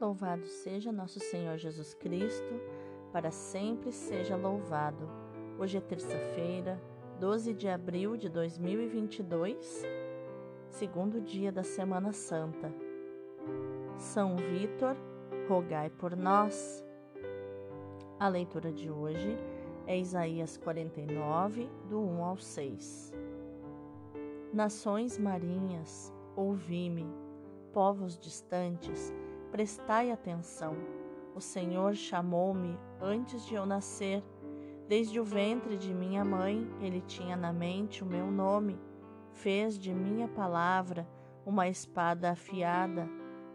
Louvado seja nosso Senhor Jesus Cristo, para sempre seja louvado. Hoje é terça-feira, 12 de abril de 2022, segundo dia da Semana Santa. São Vítor, rogai por nós. A leitura de hoje é Isaías 49, do 1 ao 6. Nações marinhas, ouvi-me, povos distantes, prestai atenção. O Senhor chamou-me antes de eu nascer. Desde o ventre de minha mãe, ele tinha na mente o meu nome. Fez de minha palavra uma espada afiada.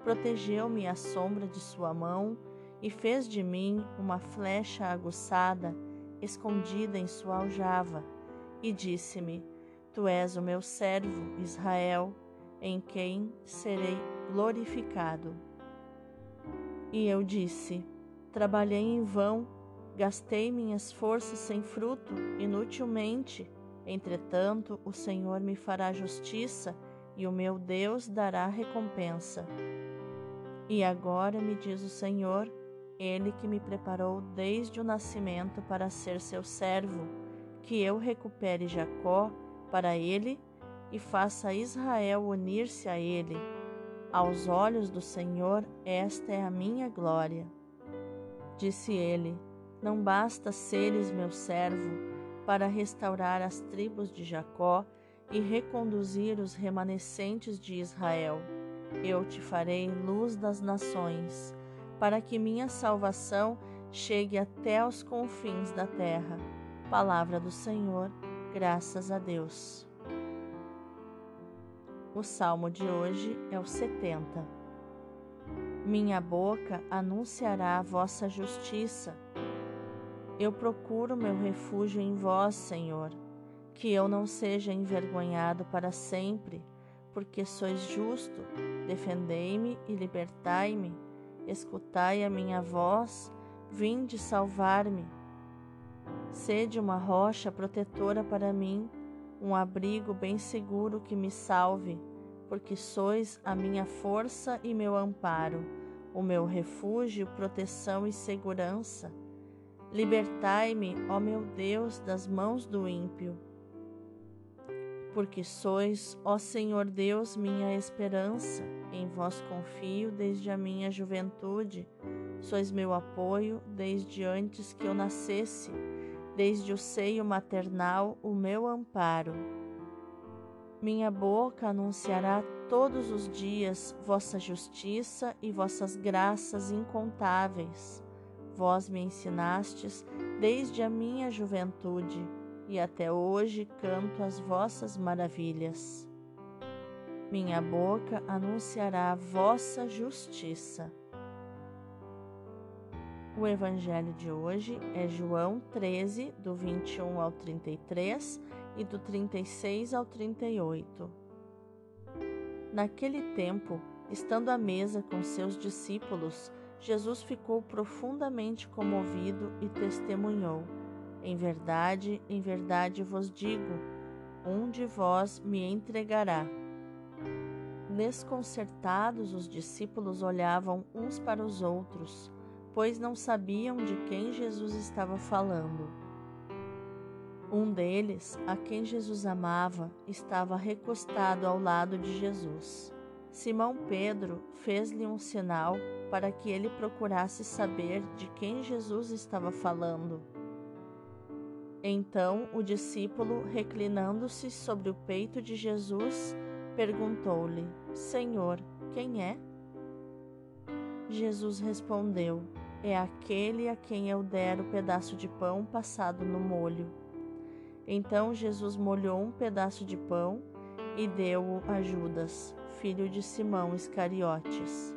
Protegeu-me à sombra de sua mão e fez de mim uma flecha aguçada, escondida em sua aljava. E disse-me: Tu és o meu servo, Israel, em quem serei glorificado. E eu disse: Trabalhei em vão, gastei minhas forças sem fruto, inutilmente. Entretanto, o Senhor me fará justiça e o meu Deus dará recompensa. E agora me diz o Senhor, Ele que me preparou desde o nascimento para ser seu servo, que eu recupere Jacó para ele e faça Israel unir-se a ele aos olhos do Senhor, esta é a minha glória. Disse ele: Não basta seres meu servo para restaurar as tribos de Jacó e reconduzir os remanescentes de Israel. Eu te farei luz das nações, para que minha salvação chegue até os confins da terra. Palavra do Senhor, graças a Deus. O salmo de hoje é o 70. Minha boca anunciará a vossa justiça. Eu procuro meu refúgio em vós, Senhor, que eu não seja envergonhado para sempre, porque sois justo. Defendei-me e libertai-me. Escutai a minha voz, vinde salvar-me. Sede uma rocha protetora para mim um abrigo bem seguro que me salve, porque sois a minha força e meu amparo, o meu refúgio, proteção e segurança. Libertai-me, ó meu Deus, das mãos do ímpio. Porque sois, ó Senhor Deus, minha esperança, em vós confio desde a minha juventude, sois meu apoio desde antes que eu nascesse desde o seio maternal o meu amparo. Minha boca anunciará todos os dias vossa justiça e vossas graças incontáveis. Vós me ensinastes desde a minha juventude, e até hoje canto as vossas maravilhas. Minha boca anunciará vossa justiça. O evangelho de hoje é João 13, do 21 ao 33 e do 36 ao 38. Naquele tempo, estando à mesa com seus discípulos, Jesus ficou profundamente comovido e testemunhou: Em verdade, em verdade vos digo, um de vós me entregará. Desconcertados, os discípulos olhavam uns para os outros pois não sabiam de quem Jesus estava falando. Um deles, a quem Jesus amava, estava recostado ao lado de Jesus. Simão Pedro fez-lhe um sinal para que ele procurasse saber de quem Jesus estava falando. Então o discípulo, reclinando-se sobre o peito de Jesus, perguntou-lhe: Senhor, quem é? Jesus respondeu: é aquele a quem eu der o pedaço de pão passado no molho. Então Jesus molhou um pedaço de pão e deu-o a Judas, filho de Simão Iscariotes.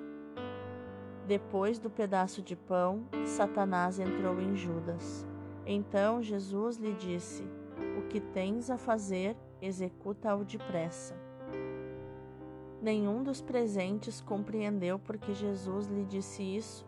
Depois do pedaço de pão, Satanás entrou em Judas. Então Jesus lhe disse: O que tens a fazer, executa-o depressa. Nenhum dos presentes compreendeu porque Jesus lhe disse isso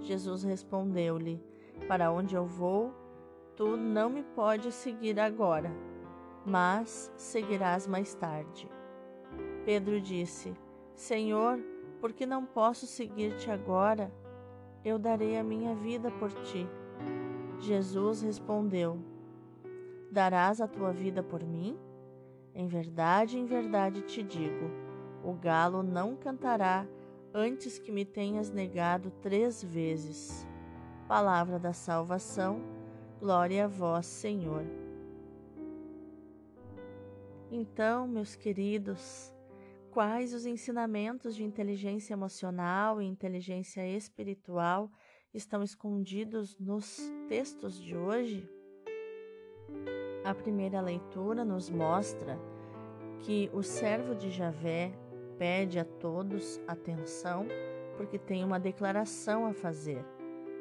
Jesus respondeu-lhe: Para onde eu vou, tu não me podes seguir agora, mas seguirás mais tarde. Pedro disse: Senhor, por que não posso seguir-te agora? Eu darei a minha vida por ti. Jesus respondeu: Darás a tua vida por mim? Em verdade, em verdade te digo: o galo não cantará antes que me tenhas negado três vezes. Palavra da salvação, glória a vós, Senhor. Então, meus queridos, quais os ensinamentos de inteligência emocional e inteligência espiritual estão escondidos nos textos de hoje? A primeira leitura nos mostra que o servo de Javé pede a todos atenção porque tem uma declaração a fazer.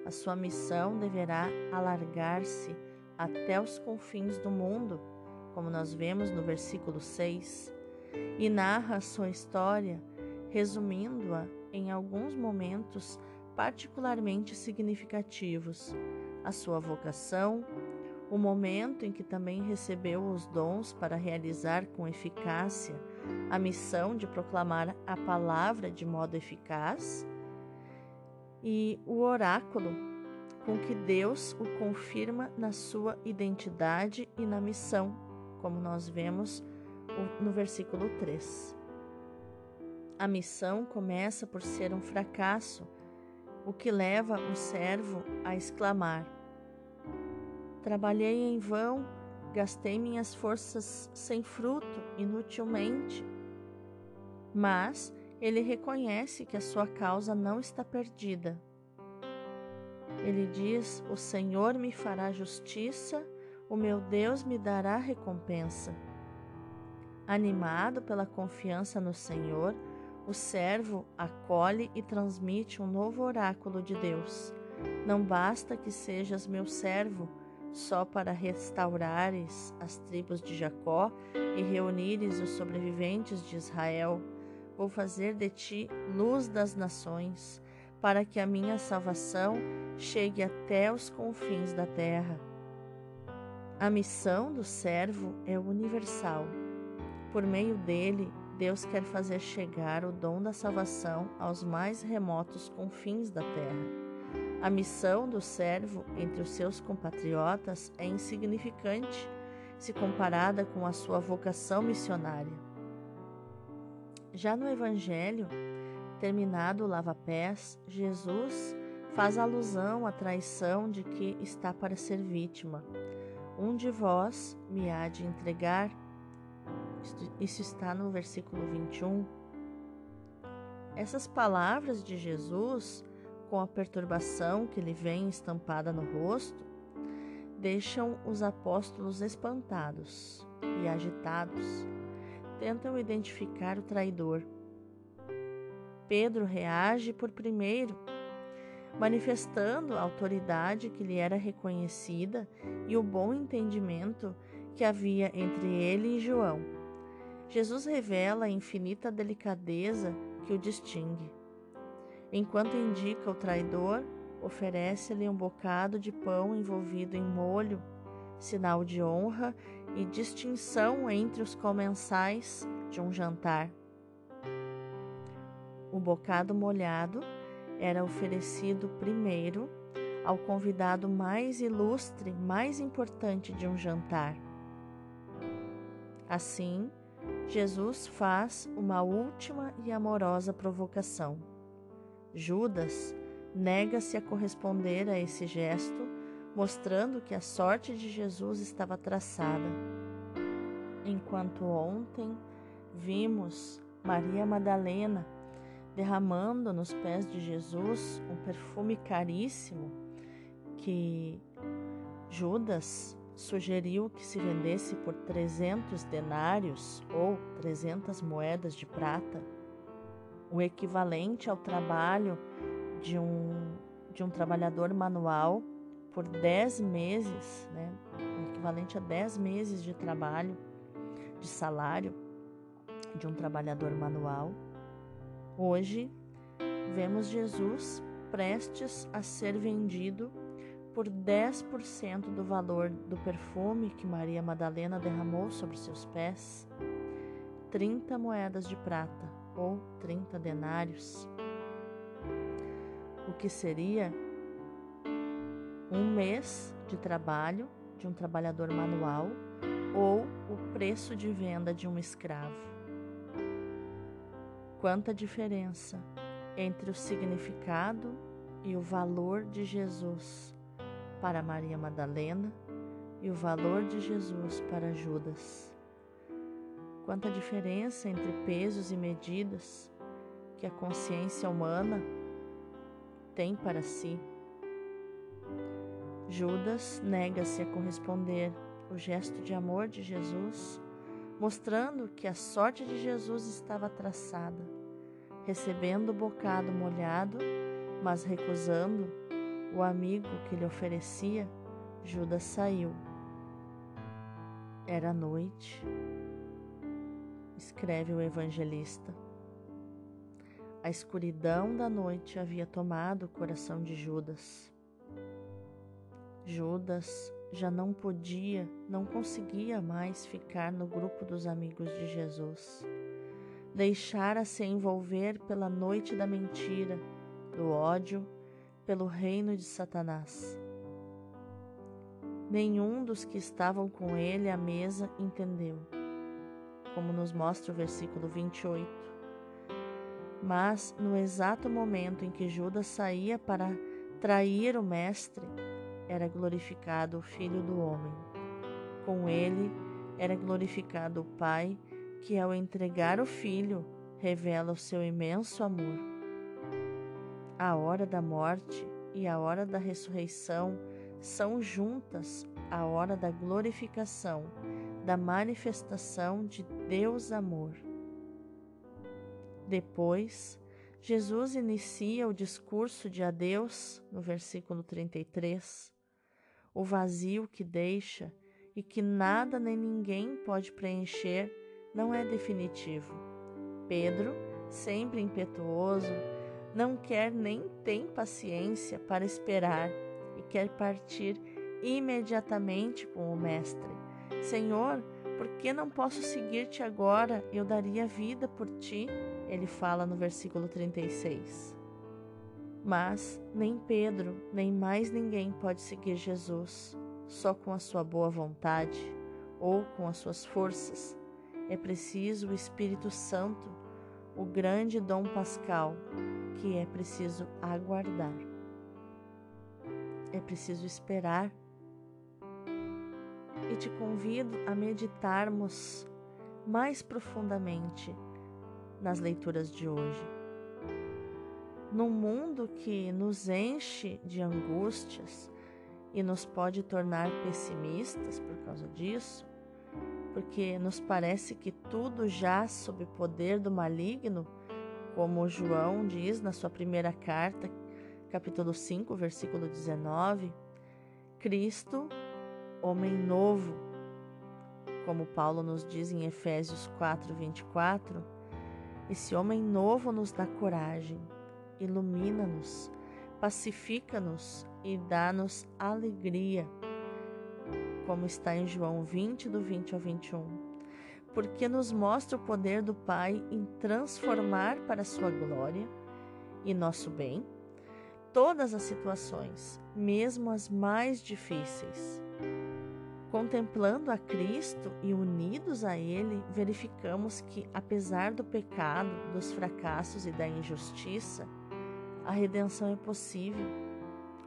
A sua missão deverá alargar-se até os confins do mundo, como nós vemos no versículo 6, e narra a sua história, resumindo-a em alguns momentos particularmente significativos: a sua vocação, o momento em que também recebeu os dons para realizar com eficácia a missão de proclamar a palavra de modo eficaz, e o oráculo com que Deus o confirma na sua identidade e na missão, como nós vemos no versículo 3. A missão começa por ser um fracasso, o que leva o servo a exclamar: Trabalhei em vão, gastei minhas forças sem fruto, inutilmente. Mas ele reconhece que a sua causa não está perdida. Ele diz: O Senhor me fará justiça, o meu Deus me dará recompensa. Animado pela confiança no Senhor, o servo acolhe e transmite um novo oráculo de Deus. Não basta que sejas meu servo, só para restaurares as tribos de Jacó e reunires os sobreviventes de Israel. Vou fazer de ti luz das nações, para que a minha salvação chegue até os confins da terra. A missão do servo é universal. Por meio dele, Deus quer fazer chegar o dom da salvação aos mais remotos confins da terra. A missão do servo entre os seus compatriotas é insignificante se comparada com a sua vocação missionária. Já no Evangelho, terminado o lava-pés, Jesus faz alusão à traição de que está para ser vítima. Um de vós me há de entregar. Isso está no versículo 21. Essas palavras de Jesus com a perturbação que lhe vem estampada no rosto, deixam os apóstolos espantados e agitados. Tentam identificar o traidor. Pedro reage por primeiro, manifestando a autoridade que lhe era reconhecida e o bom entendimento que havia entre ele e João. Jesus revela a infinita delicadeza que o distingue. Enquanto indica o traidor, oferece-lhe um bocado de pão envolvido em molho, sinal de honra e distinção entre os comensais de um jantar. O bocado molhado era oferecido primeiro ao convidado mais ilustre, mais importante de um jantar. Assim, Jesus faz uma última e amorosa provocação. Judas, nega-se a corresponder a esse gesto, mostrando que a sorte de Jesus estava traçada. Enquanto ontem vimos Maria Madalena derramando nos pés de Jesus um perfume caríssimo que Judas sugeriu que se vendesse por 300 denários ou 300 moedas de prata, o equivalente ao trabalho de um, de um trabalhador manual por 10 meses, né? o equivalente a 10 meses de trabalho, de salário de um trabalhador manual. Hoje, vemos Jesus prestes a ser vendido por 10% do valor do perfume que Maria Madalena derramou sobre seus pés, 30 moedas de prata ou 30 denários, o que seria um mês de trabalho de um trabalhador manual ou o preço de venda de um escravo. Quanta diferença entre o significado e o valor de Jesus para Maria Madalena e o valor de Jesus para Judas. Quanta diferença entre pesos e medidas que a consciência humana tem para si. Judas nega-se a corresponder o gesto de amor de Jesus, mostrando que a sorte de Jesus estava traçada, recebendo o bocado molhado, mas recusando o amigo que lhe oferecia, Judas saiu. Era noite, escreve o evangelista. A escuridão da noite havia tomado o coração de Judas. Judas já não podia, não conseguia mais ficar no grupo dos amigos de Jesus. Deixara-se envolver pela noite da mentira, do ódio pelo reino de Satanás. Nenhum dos que estavam com ele à mesa entendeu, como nos mostra o versículo 28. Mas no exato momento em que Judas saía para trair o Mestre, era glorificado o Filho do Homem. Com ele era glorificado o Pai, que ao entregar o Filho revela o seu imenso amor a hora da morte e a hora da ressurreição são juntas a hora da glorificação, da manifestação de Deus amor. Depois, Jesus inicia o discurso de adeus no versículo 33, o vazio que deixa e que nada nem ninguém pode preencher não é definitivo. Pedro, sempre impetuoso, não quer nem tem paciência para esperar e quer partir imediatamente com o Mestre. Senhor, por que não posso seguir-te agora? Eu daria vida por ti. Ele fala no versículo 36. Mas nem Pedro, nem mais ninguém pode seguir Jesus só com a sua boa vontade ou com as suas forças. É preciso o Espírito Santo, o grande dom pascal, que é preciso aguardar. É preciso esperar. E te convido a meditarmos mais profundamente nas leituras de hoje. Num mundo que nos enche de angústias e nos pode tornar pessimistas por causa disso, porque nos parece que tudo já sob poder do maligno, como João diz na sua primeira carta, capítulo 5, versículo 19, Cristo, homem novo, como Paulo nos diz em Efésios 4, 24, esse homem novo nos dá coragem, ilumina-nos, pacifica-nos e dá-nos alegria, como está em João 20, do 20 ao 21 porque nos mostra o poder do Pai em transformar para sua glória e nosso bem todas as situações, mesmo as mais difíceis. Contemplando a Cristo e unidos a Ele, verificamos que, apesar do pecado, dos fracassos e da injustiça, A redenção é possível,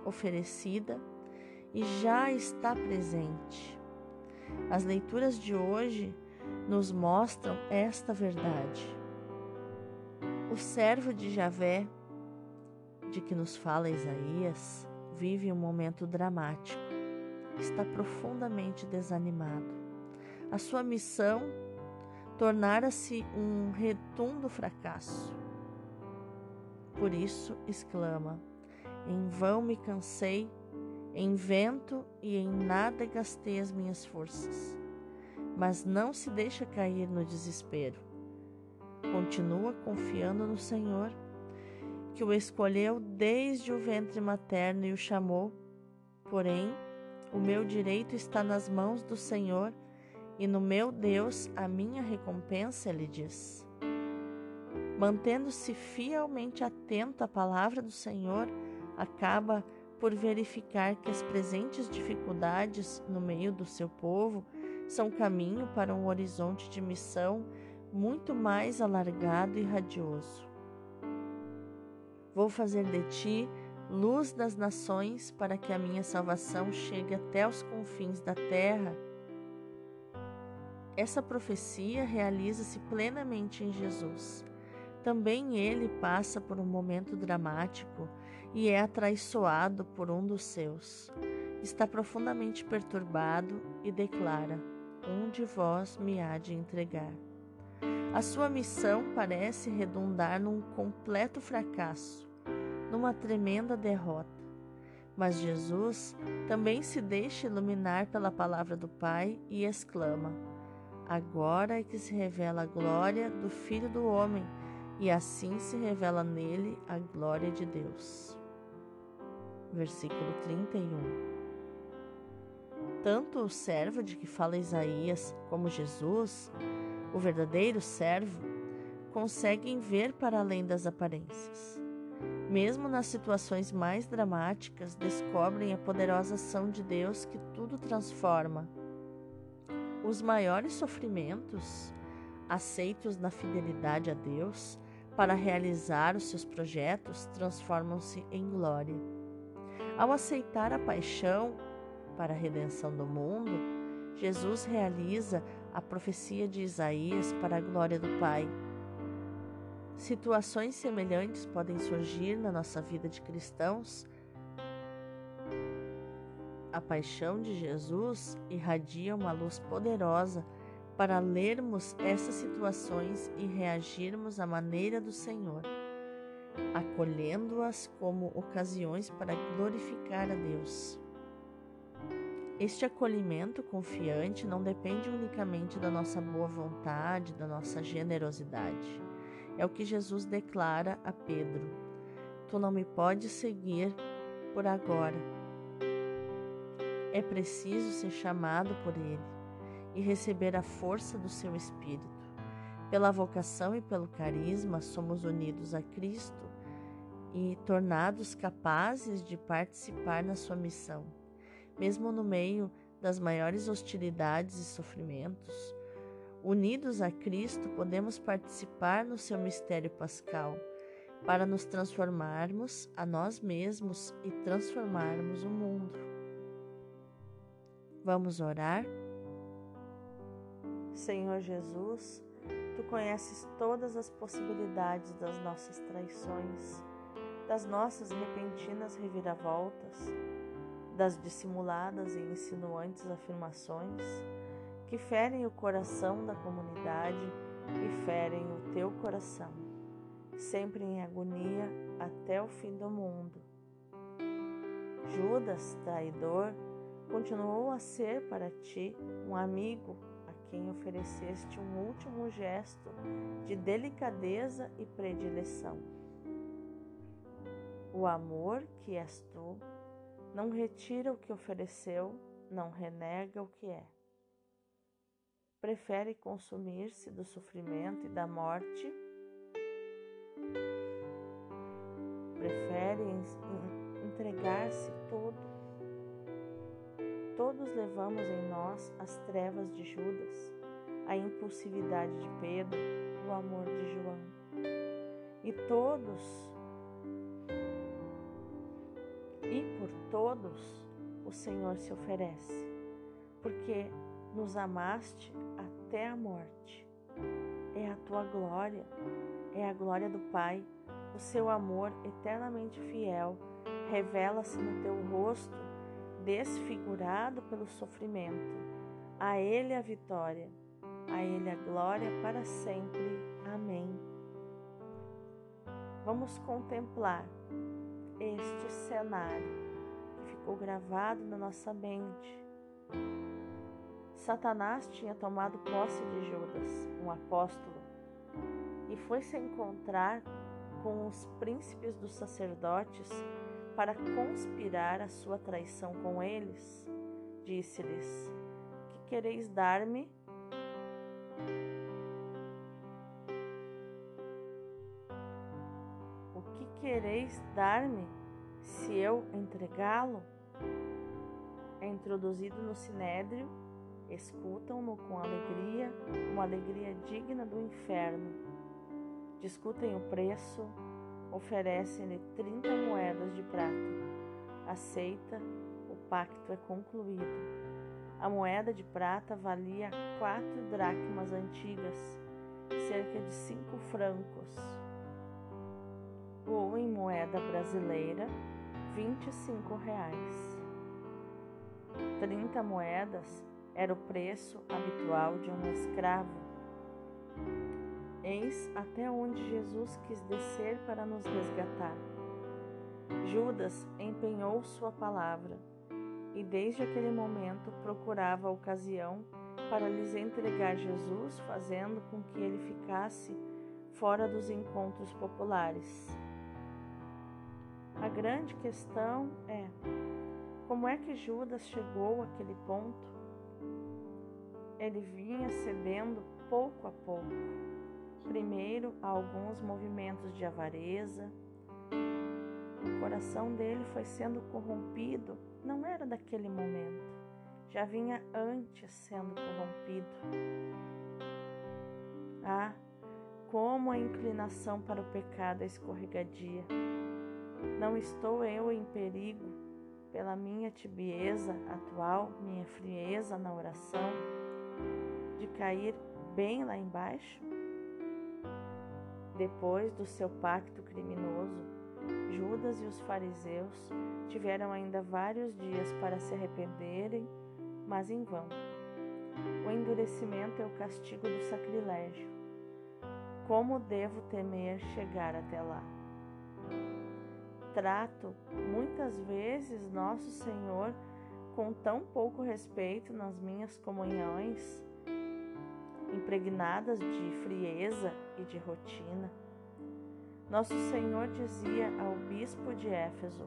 oferecida e já está presente. As leituras de hoje nos mostram esta verdade. O servo de Javé, de que nos fala Isaías, vive um momento dramático. Está profundamente desanimado. A sua missão tornara-se um retundo fracasso. Por isso exclama: Em vão me cansei, em vento e em nada gastei as minhas forças. Mas não se deixa cair no desespero. Continua confiando no Senhor, que o escolheu desde o ventre materno e o chamou. Porém, o meu direito está nas mãos do Senhor e no meu Deus a minha recompensa, ele diz. Mantendo-se fielmente atento à palavra do Senhor, acaba por verificar que as presentes dificuldades no meio do seu povo são caminho para um horizonte de missão muito mais alargado e radioso. Vou fazer de ti luz das nações para que a minha salvação chegue até os confins da terra essa profecia realiza-se plenamente em Jesus. Também ele passa por um momento dramático e é atraiçoado por um dos seus. Está profundamente perturbado e declara: Um de vós me há de entregar. A sua missão parece redundar num completo fracasso, numa tremenda derrota. Mas Jesus também se deixa iluminar pela palavra do Pai e exclama: Agora é que se revela a glória do Filho do Homem, e assim se revela nele a glória de Deus. Versículo 31. Tanto o servo de que fala Isaías como Jesus, o verdadeiro servo, conseguem ver para além das aparências. Mesmo nas situações mais dramáticas, descobrem a poderosa ação de Deus que tudo transforma os maiores sofrimentos, aceitos na fidelidade a Deus para realizar os seus projetos, transformam-se em glória. Ao aceitar a paixão para a redenção do mundo, Jesus realiza a profecia de Isaías para a glória do Pai. Situações semelhantes podem surgir na nossa vida de cristãos a paixão de Jesus irradia uma luz poderosa para lermos essas situações e reagirmos à maneira do Senhor, acolhendo-as como ocasiões para glorificar a Deus. Este acolhimento confiante não depende unicamente da nossa boa vontade, da nossa generosidade. É o que Jesus declara a Pedro: Tu não me podes seguir por agora é preciso ser chamado por Ele e receber a força do seu Espírito. Pela vocação e pelo carisma, somos unidos a Cristo e tornados capazes de participar na sua missão. Mesmo no meio das maiores hostilidades e sofrimentos, unidos a Cristo, podemos participar no seu mistério pascal para nos transformarmos a nós mesmos e transformarmos o mundo. Vamos orar? Senhor Jesus, tu conheces todas as possibilidades das nossas traições, das nossas repentinas reviravoltas, das dissimuladas e insinuantes afirmações que ferem o coração da comunidade e ferem o teu coração, sempre em agonia até o fim do mundo. Judas, traidor, continuou a ser para ti um amigo a quem ofereceste um último gesto de delicadeza e predileção. O amor que és tu não retira o que ofereceu, não renega o que é. Prefere consumir-se do sofrimento e da morte, prefere entregar-se todo Todos levamos em nós as trevas de Judas, a impulsividade de Pedro, o amor de João. E todos todos, o Senhor se oferece, porque nos amaste até a morte. É a tua glória, é a glória do Pai, o seu amor eternamente fiel revela-se no teu rosto, desfigurado pelo sofrimento. A Ele a vitória, a Ele a glória para sempre. Amém. Vamos contemplar este cenário que ficou gravado na nossa mente. Satanás tinha tomado posse de Judas, um apóstolo, e foi se encontrar com os príncipes dos sacerdotes para conspirar a sua traição com eles. Disse-lhes: Que quereis dar-me? O que quereis dar-me se eu entregá-lo? É introduzido no sinédrio, escutam-no com alegria, uma alegria digna do inferno. Discutem o preço, oferecem-lhe trinta moedas de prata. Aceita, o pacto é concluído. A moeda de prata valia quatro dracmas antigas, cerca de cinco francos, ou em moeda brasileira, vinte e cinco reais. Trinta moedas era o preço habitual de um escravo. Eis até onde Jesus quis descer para nos resgatar. Judas empenhou sua palavra e desde aquele momento procurava a ocasião para lhes entregar Jesus, fazendo com que ele ficasse fora dos encontros populares. A grande questão é como é que Judas chegou àquele ponto? Ele vinha cedendo pouco a pouco primeiro a alguns movimentos de avareza. O coração dele foi sendo corrompido, não era daquele momento, já vinha antes sendo corrompido. Ah, como a inclinação para o pecado é escorregadia. Não estou eu em perigo pela minha tibieza atual, minha frieza na oração, de cair bem lá embaixo? Depois do seu pacto criminoso, Judas e os fariseus tiveram ainda vários dias para se arrependerem, mas em vão. O endurecimento é o castigo do sacrilégio. Como devo temer chegar até lá? Trato muitas vezes Nosso Senhor com tão pouco respeito nas minhas comunhões impregnadas de frieza e de rotina. Nosso Senhor dizia ao bispo de Éfeso: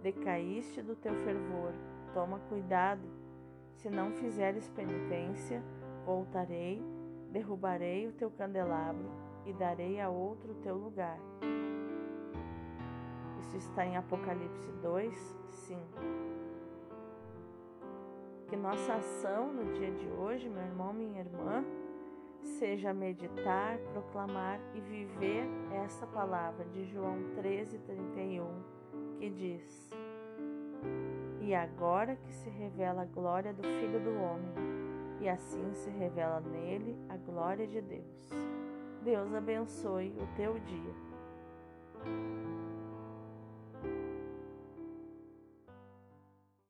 Decaíste do teu fervor, toma cuidado. Se não fizeres penitência, voltarei, derrubarei o teu candelabro e darei a outro o teu lugar. Isso está em Apocalipse 2, 5. Que nossa ação no dia de hoje, meu irmão, minha irmã, seja meditar, proclamar e viver essa palavra de João 13:31, que diz: E agora que se revela a glória do Filho do homem, e assim se revela nele a glória de Deus. Deus abençoe o teu dia.